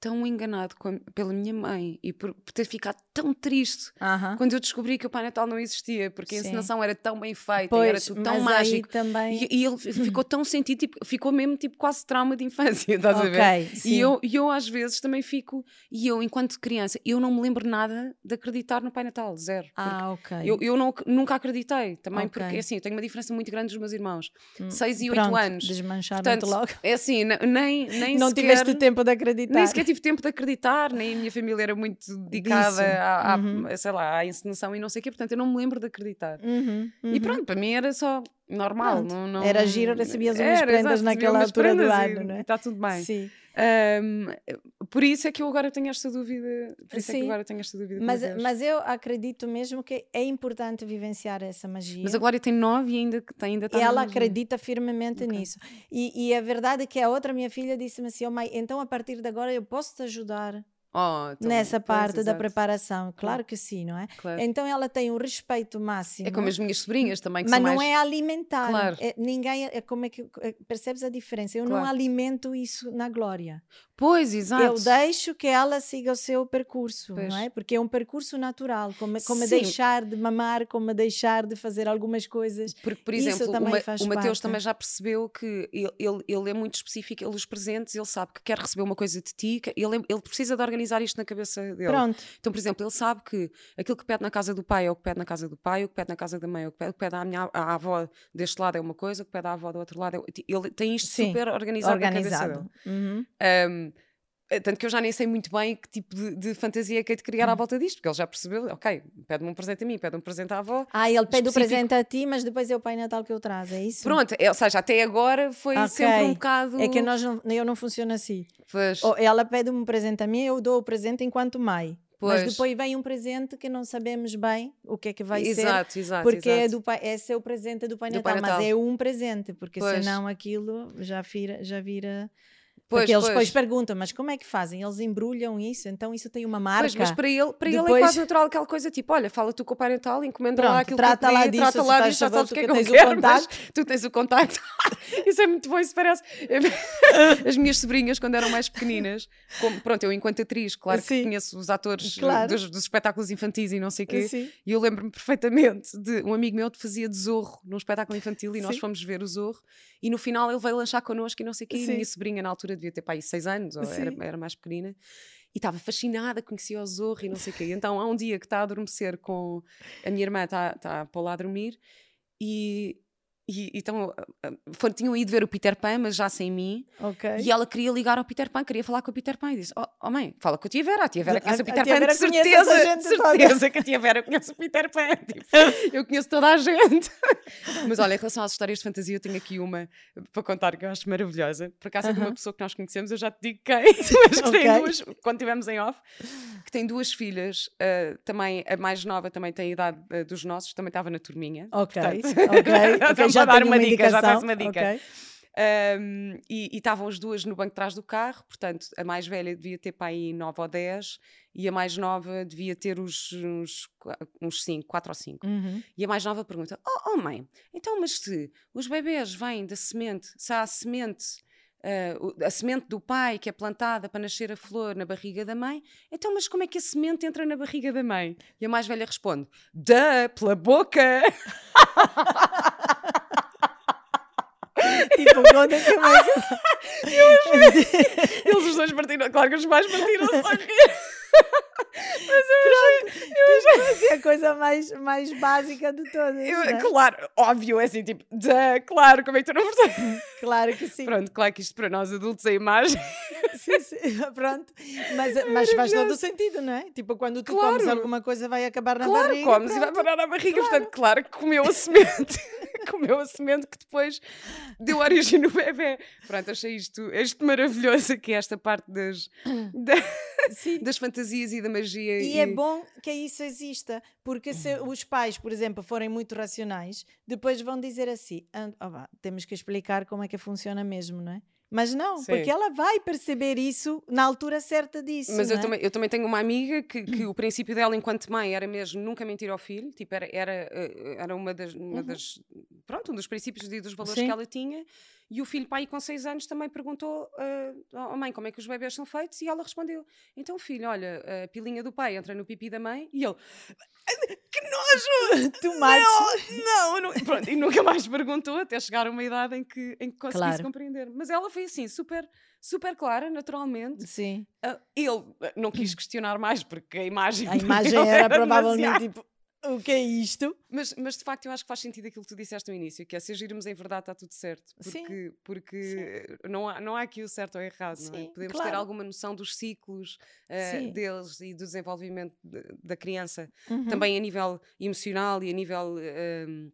tão enganado a, pela minha mãe e por, por, ter ficado tão triste uh -huh. quando eu descobri que o Pai Natal não existia, porque a encenação era tão bem feita, pois, era tudo tão mágico. Também... E, e, ele ficou tão sentido, tipo, ficou mesmo tipo quase trauma de infância, estás okay, a ver? Sim. E eu, eu às vezes também fico, e eu enquanto criança, eu não me lembro nada de acreditar no Pai Natal, zero. Ah, ok. Eu, eu não, nunca acreditei também, okay. porque assim, eu tenho uma diferença muito grande dos meus irmãos, 6 hum, e 8 anos. Desmancharam-te logo. É assim, nem, nem Não sequer, tiveste tempo de acreditar. Nem sequer tive tempo de acreditar nem a minha família era muito dedicada à, uhum. sei lá, à encenação e não sei o quê, portanto eu não me lembro de acreditar. Uhum, uhum. E pronto, para mim era só normal. Não, não, era giro, recebias umas era, prendas exato, naquela altura do ano, não é? Está tudo bem. Sim. Um, por isso é que eu agora tenho esta dúvida. Por isso Sim. é que agora tenho esta dúvida. Mas, mas eu acredito mesmo que é importante vivenciar essa magia. Mas a Glória tem nove e ainda, ainda está. E ela acredita firmemente okay. nisso. E, e a verdade é que a outra minha filha disse-me assim: oh, mãe, então a partir de agora eu posso te ajudar Oh, nessa parte da preparação. Claro que sim, não é? Claro. Então ela tem um respeito máximo. É como as minhas sobrinhas também, que Mas não mais... é alimentar. Claro. É, ninguém, é, como é que é, percebes a diferença? Eu claro. não alimento isso na glória. Pois, exato. Eu deixo que ela siga o seu percurso, pois. não é? Porque é um percurso natural, como, como deixar de mamar, como deixar de fazer algumas coisas. Porque, por exemplo, o, o Mateus também já percebeu que ele, ele, ele, é muito específico, ele os presentes, ele sabe que quer receber uma coisa de ti, ele, ele precisa de organizar isto na cabeça dele. Pronto. Então, por exemplo, ele sabe que aquilo que pede na casa do pai é o que pede na casa do pai, o que pede na casa da mãe é o que pede, o que pede à, minha, à avó deste lado é uma coisa, o que pede à avó do outro lado é... Ele tem isto Sim, super organizado, organizado. na cabeça dele. Uhum. Um, tanto que eu já nem sei muito bem que tipo de, de fantasia é que é de criar à hum. volta disto, porque ele já percebeu, ok, pede-me um presente a mim, pede um presente à avó. Ah, ele pede o presente a ti, mas depois é o Pai Natal que eu traz, é isso? Pronto, é, ou seja, até agora foi okay. sempre um bocado. É que nós não, eu não funciono assim. Pois. Ou ela pede-me um presente a mim, eu dou o presente enquanto mãe. Pois. Mas depois vem um presente que não sabemos bem o que é que vai exato, ser. Exato, porque exato. É do pai, esse é o presente do Pai, do Natal, pai Natal, mas é um presente, porque pois. senão aquilo já vira, já vira Pois, Porque eles pois. depois perguntam, mas como é que fazem? Eles embrulham isso, então isso tem uma marca. Pois, mas para ele, para depois... ele é quase natural aquela coisa tipo: olha, fala tu com o Pai Natal, encomenda Pronto, lá aquilo trata que lá disso, trata lá disso, já sabes o que é que eu quero, mas tu tens o contacto. isso é muito bom, isso parece. As minhas sobrinhas, quando eram mais pequeninas, como, pronto, eu enquanto atriz, claro Sim. que conheço os atores claro. dos, dos, espetáculos infantis e não sei o quê, Sim. e eu lembro-me perfeitamente de um amigo meu que fazia de zorro num espetáculo infantil e Sim. nós fomos ver o zorro e no final ele veio lanchar connosco e não sei o quê, e a minha sobrinha na altura devia ter para aí seis anos ou era, era, mais pequenina, e estava fascinada, conhecia o Zorro e não sei o quê. Então há um dia que está a adormecer com. A minha irmã está, está para lá a dormir e, e, então for, tinham ido ver o Peter Pan, mas já sem mim. Okay. E ela queria ligar ao Peter Pan, queria falar com o Peter Pan. E disse: Oh, oh mãe, fala com a tia Vera. A tia Vera conhece o Peter Pan, de certeza. De certeza que a tia Vera conhece o Peter Pan. Tipo, eu conheço toda a gente. mas olha, em relação às histórias de fantasia, eu tenho aqui uma para contar que eu acho maravilhosa. Por acaso uh -huh. é de uma pessoa que nós conhecemos, eu já te digo quem, mas que okay. tem duas, quando estivemos em off, que tem duas filhas, uh, também a mais nova também tem a idade uh, dos nossos, também estava na turminha. Ok, portanto, ok. Já dar uma, uma dica, já tens uma dica. Okay. Um, e estavam as duas no banco de trás do carro, portanto, a mais velha devia ter para aí 9 ou 10 e a mais nova devia ter uns, uns, uns 5, 4 ou 5. Uhum. E a mais nova pergunta: Oh, oh mãe, então, mas se os bebês vêm da semente, se há a semente. Uh, a semente do pai que é plantada para nascer a flor na barriga da mãe, então, mas como é que a semente entra na barriga da mãe? E a mais velha responde: Dá, pela boca! tipo, conta que mais. Eles os dois partiram, claro que os pais partiram só Mas eu Pronto, achei, eu achei... Mais, mais básica de todas. Eu, é? Claro, óbvio, é assim, tipo, duh, claro, como é que tu não percebes? Claro que sim. Pronto, claro que isto para nós adultos é imagem. Sim, sim, pronto. Mas, mas faz todo o sentido, não é? Tipo, quando tu claro. comes alguma coisa vai acabar na claro, barriga. Claro, comes pronto. e vai parar na barriga, claro. portanto, claro que comeu a semente. comeu a semente que depois deu origem no bebê. Pronto, achei isto, isto maravilhoso aqui, esta parte das, da, das fantasias e da magia. E, e, é bom que isso exista, porque se os pais, por exemplo, forem muito racionais, depois vão dizer assim: oh, temos que explicar como é que funciona mesmo, não é? Mas não, Sim. porque ela vai perceber isso na altura certa disso. Mas eu, é? também, eu também tenho uma amiga que, que o princípio dela, enquanto mãe, era mesmo nunca mentir ao filho. Tipo, era, era, eh, era uma das, uma uhum. das. Pronto, um dos princípios e dos valores Sim. que ela tinha. E o filho, pai, com seis anos, também perguntou uh, mãe como é que os bebés são feitos e ela respondeu: Então, filho, olha, a pilinha do pai entra no pipi da mãe e ele. Que nojo! Tu mates. Não, não, Pronto, e nunca mais perguntou até chegar a uma idade em que, em que conseguisse claro. compreender. Mas ela foi assim, super, super clara, naturalmente. Sim. Uh, ele não quis questionar mais porque a imagem. A imagem era, era provavelmente tipo o que é isto? Mas, mas de facto eu acho que faz sentido aquilo que tu disseste no início, que é se agirmos em verdade está tudo certo. Porque, Sim. porque Sim. Não, há, não há aqui o certo ou errado, Sim, não é? Podemos claro. ter alguma noção dos ciclos uh, deles e do desenvolvimento de, da criança, uhum. também a nível emocional e a nível. Uh,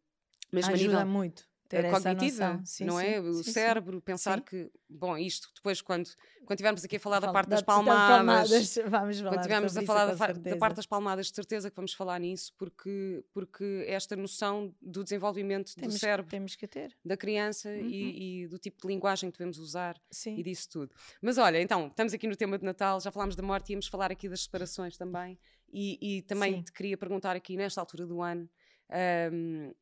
mesmo Ajuda a nível, muito ter cognitiva, sim, não é? o sim, cérebro, pensar que, bom, isto depois, quando, quando tivermos aqui a falar da parte das palmadas, das palmadas vamos falar quando tivermos a falar da, da, parte das palmadas, de certeza que vamos falar nisso, porque, porque esta noção do desenvolvimento temos, do cérebro temos que ter. da criança uhum. e, e, do tipo de linguagem que devemos usar e disso tudo. Mas olha, então, estamos aqui no tema de Natal, já falámos da morte, íamos falar aqui das separações também, e, e também te queria perguntar aqui, nesta altura do ano. Um, eh,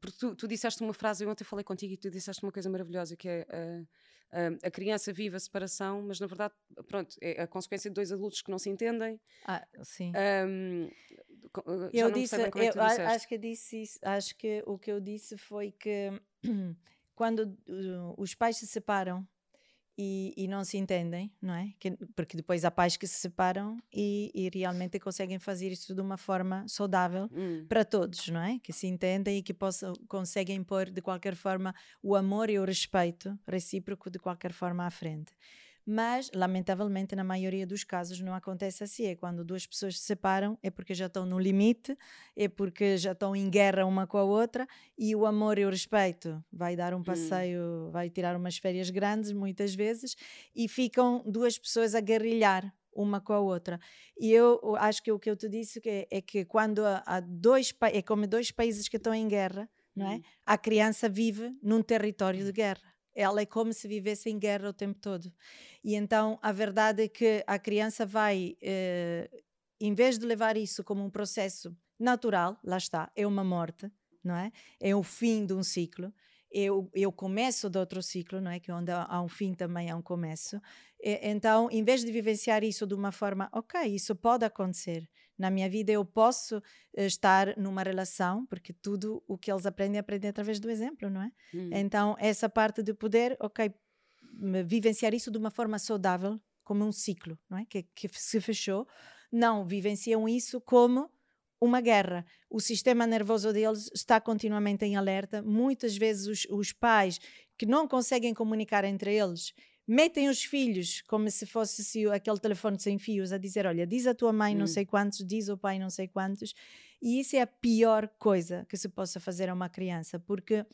porque tu, tu, disseste uma frase, eu ontem falei contigo e tu disseste uma coisa maravilhosa que é uh, uh, a criança vive a separação, mas na verdade, pronto, é a consequência de dois adultos que não se entendem. Ah, sim. Um, eu disse, é eu acho que disse isso, acho que o que eu disse foi que quando os pais se separam e, e, não se entendem, não é? Que, porque depois há pais que se separam e, e, realmente conseguem fazer isso de uma forma saudável hum. para todos, não é? Que se entendem e que possam, conseguem pôr de qualquer forma o amor e o respeito recíproco de qualquer forma à frente mas lamentavelmente na maioria dos casos não acontece assim. É quando duas pessoas se separam, é porque já estão no limite, é porque já estão em guerra uma com a outra e o amor e o respeito vai dar um hum. passeio, hum. vai tirar umas férias grandes muitas vezes e ficam duas pessoas a guerrilhar uma com a outra. E eu acho que o que eu te disse que é, que quando há dois é como dois países que estão em guerra, não é? Hum. A criança vive num território de guerra. Ela é como se vivesse em guerra o tempo todo. E então a verdade é que a criança vai, eh, em vez de levar isso como um processo natural, lá está, é uma morte, não é? É o fim de um ciclo eu, eu começo de outro ciclo, não é? Que onde há um fim também há um começo. E, então, em vez de vivenciar isso de uma forma, ok, isso pode acontecer. Na minha vida eu posso eh, estar numa relação, porque tudo o que eles aprendem, aprendem através do exemplo, não é? Hum. Então, essa parte de poder, ok, vivenciar isso de uma forma saudável, como um ciclo, não é? Que, que se fechou. Não, vivenciam isso como uma guerra. O sistema nervoso deles está continuamente em alerta. Muitas vezes os, os pais que não conseguem comunicar entre eles metem os filhos como se fosse se aquele telefone sem fios a dizer olha diz a tua mãe hum. não sei quantos diz o pai não sei quantos e isso é a pior coisa que se possa fazer a uma criança porque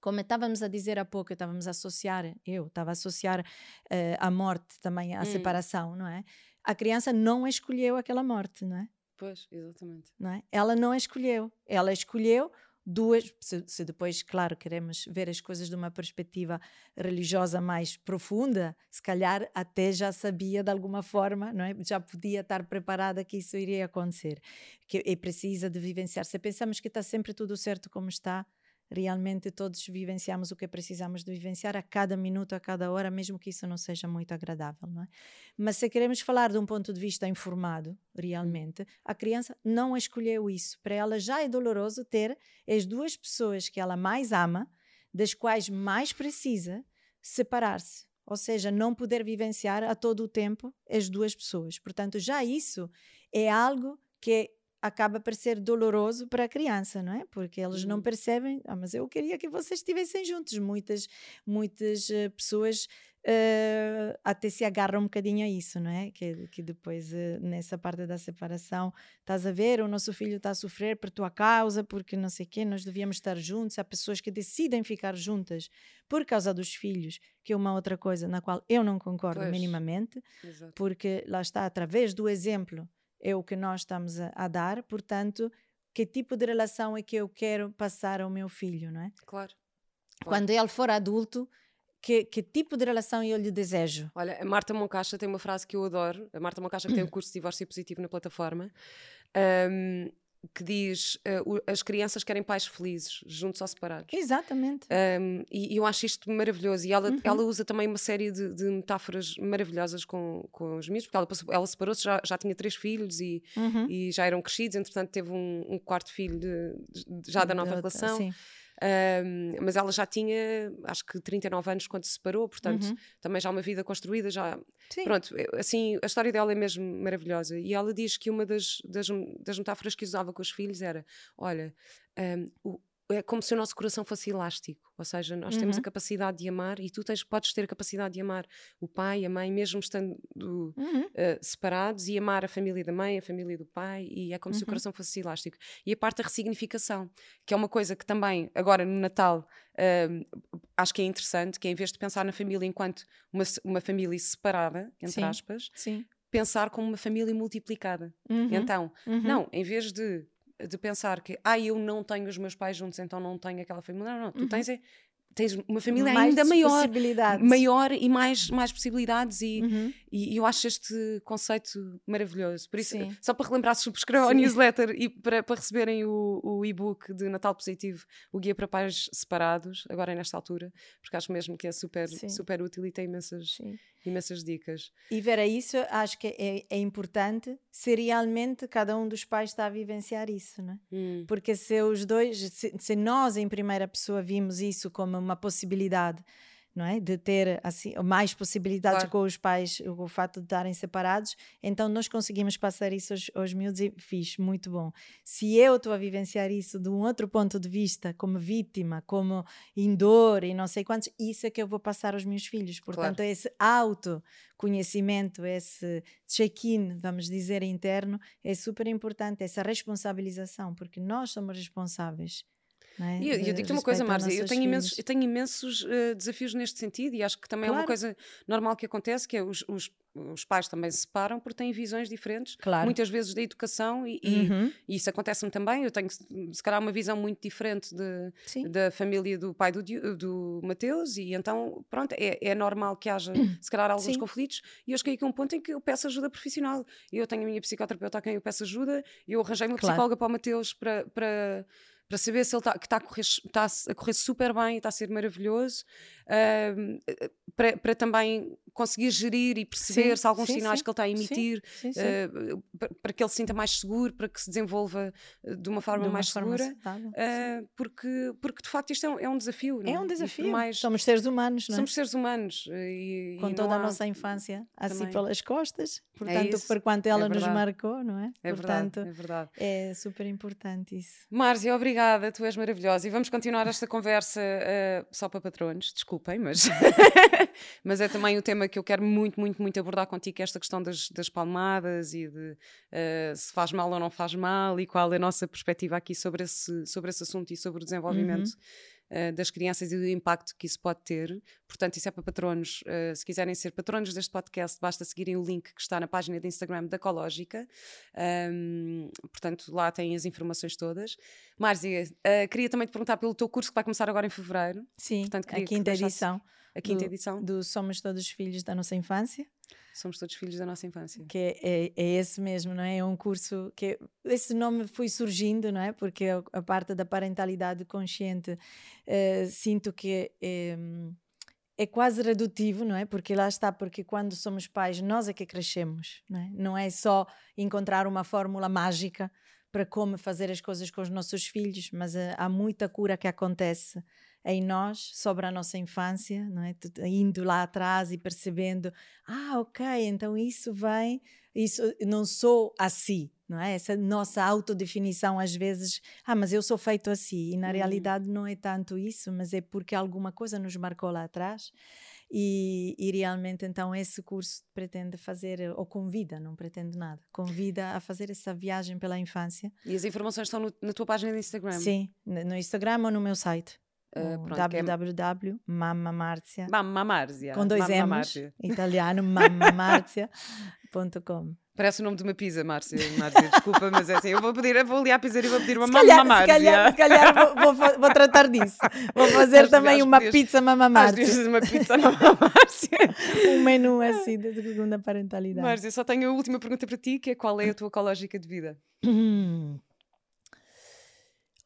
como estávamos a dizer há pouco, estávamos a associar, eu estava a associar uh, a morte também à hum. separação, não é? A criança não escolheu aquela morte, não é? Pois, exatamente. Não é? Ela não escolheu. Ela escolheu duas. Se, se, depois, claro, queremos ver as coisas de uma perspectiva religiosa mais profunda, se calhar até já sabia de alguma forma, não é? Já podia estar preparada que isso iria acontecer. Que é precisa de vivenciar. Se pensamos que está sempre tudo certo como está, realmente todos vivenciamos o que precisamos de vivenciar a cada minuto, a cada hora, mesmo que isso não seja muito agradável, não é? Mas se queremos falar de um ponto de vista informado, realmente, a criança não escolheu isso. Para ela já é doloroso ter as duas pessoas que ela mais ama, das quais mais precisa, separar-se. Ou seja, não poder vivenciar a todo o tempo as duas pessoas. Portanto, já isso é algo que acaba por ser doloroso para a criança, não é? Porque eles não uhum. percebem, ah, mas eu queria que vocês estivessem juntos. Muitas, muitas uh, pessoas uh, até se agarram um bocadinho a isso, não é? Que, que depois, uh, nessa parte da separação, estás a ver, o nosso filho está a sofrer por tua causa, porque não sei o quê, nós devíamos estar juntos. Há pessoas que decidem ficar juntas por causa dos filhos, que é uma outra coisa na qual eu não concordo pois. minimamente, Exato. porque lá está, através do exemplo é o que nós estamos a, a, dar, portanto, que tipo de relação é que eu quero passar ao meu filho, não é? Claro. claro. Quando ele for adulto, que, que, tipo de relação eu lhe desejo? Olha, a Marta Moncacha tem uma frase que eu adoro. A Marta Moncacha que tem um curso de divórcio positivo na plataforma. Um, que diz uh, as crianças querem pais felizes, juntos ou separados. Exatamente. Um, e, e, eu acho isto maravilhoso. E ela, uhum. ela usa também uma série de, de, metáforas maravilhosas com, com os miúdos, porque ela, ela separou-se, já, já tinha três filhos e, uhum. e já eram crescidos, entretanto teve um, um quarto filho de, de, já da nova relação. Sim. Um, mas ela já tinha, acho que 39 anos quando se separou, portanto, uhum. também já uma vida construída, já. Sim. Pronto, assim, a história dela é mesmo maravilhosa. E ela diz que uma das, das, das metáforas que usava com os filhos era: olha, um, o, é como se o nosso coração fosse elástico, ou seja, nós uhum. temos a uhum. capacidade de amar e tu tens, podes ter a capacidade de amar o pai, a mãe, mesmo estando uhum. uh, separados, e amar a família da mãe, a família do pai, e é como uhum. se o uhum. coração fosse elástico. E a parte da ressignificação, que é uma coisa que também, agora no Natal, uh, acho que é interessante, que é em vez de pensar na família enquanto uma, uma família separada, entre Sim. aspas, Sim. pensar como uma família multiplicada. Uhum. Então, não, em vez de de pensar que, ah, eu não tenho os meus pais juntos, então não tenho aquela família. Não, não, tu uhum. tens é tens uma família mais ainda maior, maior e mais, mais possibilidades e, uhum. e, eu acho este conceito maravilhoso. Por isso, Sim. só para relembrar, subscrevam a newsletter e para, para receberem o, o e-book de Natal Positivo, o Guia para Pais Separados, agora nesta altura, porque acho mesmo que é super, super útil e tem imensas, imensas dicas. E ver a isso, acho que é, é, importante se realmente cada um dos pais está a vivenciar isso, não é? Hum. Porque se os dois, se, se nós em primeira pessoa vimos isso como uma possibilidade não é? De ter assim, mais possibilidades claro. com os pais, o fato de estarem separados, então nós conseguimos passar isso aos, aos miúdos e fiz, muito bom. Se eu estou a vivenciar isso de um outro ponto de vista, como vítima, como em dor e não sei quantos, isso é que eu vou passar aos meus filhos. Portanto, claro. esse autoconhecimento, esse check-in, vamos dizer, interno, é super importante, essa responsabilização, porque nós somos responsáveis é? E eu, eu digo-te uma coisa, Marcia, eu tenho imensos, eu tenho imensos uh, desafios neste sentido e acho que também claro. é uma coisa normal que acontece, que é os, os, os pais também se separam porque têm visões diferentes, Claro. muitas vezes da educação, e, e- Uhum. e isso acontece-me também. Eu tenho, se calhar, uma visão muito diferente de, Sim. da família do pai do, do Mateus, e então, pronto, é, é normal que haja, se calhar, alguns Sim. conflitos. E eu cheguei aqui a um ponto em que eu peço ajuda profissional. Eu tenho a minha psicoterapeuta a quem eu peço ajuda, e eu arranjei uma Claro. psicóloga para o Mateus para. para para saber se ele está a, correr, tá a correr super bem e está a ser maravilhoso, ahm, para, para também conseguir gerir e perceber Sim, se há alguns sim, sinais sim, que ele está a emitir, Sim, sim. eh, pa- para que ele se sinta mais seguro, para que se desenvolva eh, de uma forma De uma mais forma segura, eh, porque, porque de facto isto é um, é um desafio. não É um E por desafio. mais- Somos seres humanos, não é? somos seres humanos e, com e toda não a há- nossa infância assim também. pelas costas, portanto, isso, por quanto ela nos verdade. marcou, não é? É portanto, verdade, é verdade. é super importante isso. Márcia, obrigada, tu és maravilhosa. E vamos continuar esta conversa eh, só para patronos, desculpem, mas, mas é também o tema que eu quero muito, muito, muito abordar contigo, que é esta questão das, das palmadas e de eh, se faz mal ou não faz mal e qual é a nossa perspectiva aqui sobre esse, sobre esse assunto e sobre o desenvolvimento. Eh, das crianças e do impacto que isso pode ter. Portanto, isso é para patronos. eh, se quiserem ser patronos deste podcast, basta seguirem o link que está na página de Instagram da Ecológica. Ahm, portanto, lá têm as informações todas. Márcia, eh, queria também te perguntar pelo teu curso que vai começar agora em fevereiro, Sim, Portanto, a quinta edição a quinta Do- edição. do Somos Todos Filhos da Nossa Infância, Somos todos filhos da nossa infância. que é, é, é esse mesmo, não é? É um curso que esse nome foi surgindo, não é? Porque a, parte da parentalidade consciente eh, sinto que é, é quase redutivo, não é? Porque lá está, porque quando somos pais, nós é que crescemos, não é? Não é só encontrar uma fórmula mágica para como fazer as coisas com os nossos filhos, mas eh, há muita cura que acontece em nós sobre a nossa infância, não é? Indo lá atrás e percebendo, ah, ok, então isso vem, isso não sou assim, não é? Essa nossa autodefinição às vezes, ah, mas eu sou feito assim, e na Uhum. realidade não é tanto isso, mas é porque alguma coisa nos marcou lá atrás. E, e realmente então esse curso pretende fazer, ou convida, não pretende nada, convida a fazer essa viagem pela infância. E as informações estão no- na tua página de Instagram. Sim, no Instagram ou no meu site. Pronto, é- www.mamamarzia Mamma Márcia. com dois Mamma M's, Márcia. italiano, mamamarzia.com. Parece o nome de uma pizza, Márcia. Márcia, desculpa, mas é assim. Eu vou pedir, eu vou ali à pizzaria e vou pedir uma Se calhar, se Márcia. calhar, se calhar vou, vou vou tratar disso. Vou fazer Acho- também acho uma podias- pizza vezes uma pizza Márcia. um menu assim de segunda parentalidade. Márcia, só tenho a última pergunta para ti, que é qual é a tua ecológica de vida?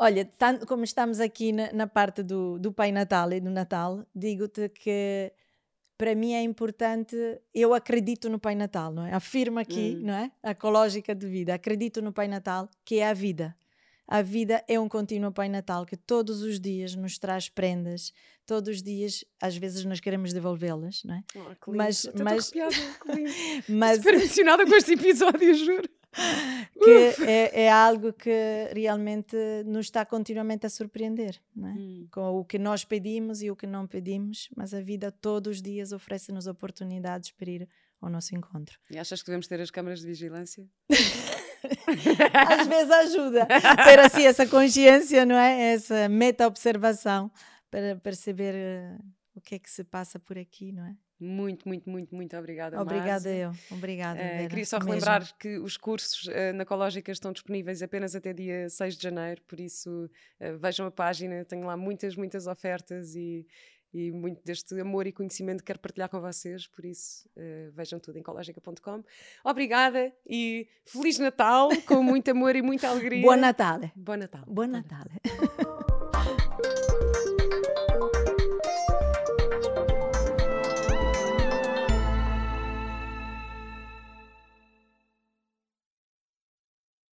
Olha, tanto como estamos aqui na, na parte do, do Pai Natal e do Natal, digo-te que para mim é importante, eu acredito no Pai Natal, não é? Afirmo aqui, Hum. não é? A ecológica de vida, acredito no Pai Natal, que é a vida. A vida é um contínuo Pai Natal que todos os dias nos traz prendas, todos os dias, às vezes nós queremos devolvê-las, não é? Oh. Mas- mas-. Mas com este episódio, juro. que é, é algo que realmente nos está continuamente a surpreender, é? Hum. com o que nós pedimos e o que não pedimos, mas a vida todos os dias oferece-nos oportunidades para ir ao nosso encontro. E achas que devemos ter as câmaras de vigilância? Às vezes ajuda ter assim essa consciência, não é? Essa meta-observação para perceber eh, o que é que se passa por aqui, não é? Muito, muito, muito, muito obrigada, Obrigada Márcia. eu, obrigada. Vera, queria só mesmo. relembrar que os cursos eh, na Ecológica estão disponíveis apenas até dia 6 de janeiro, por isso eh, vejam a página, tenho lá muitas, muitas ofertas e, e muito deste amor e conhecimento que quero partilhar com vocês, por isso eh, vejam tudo em ecológica.com. Obrigada e Feliz Natal, com muito amor e muita alegria. Buon Natale. Bom Natal. Buon Natale.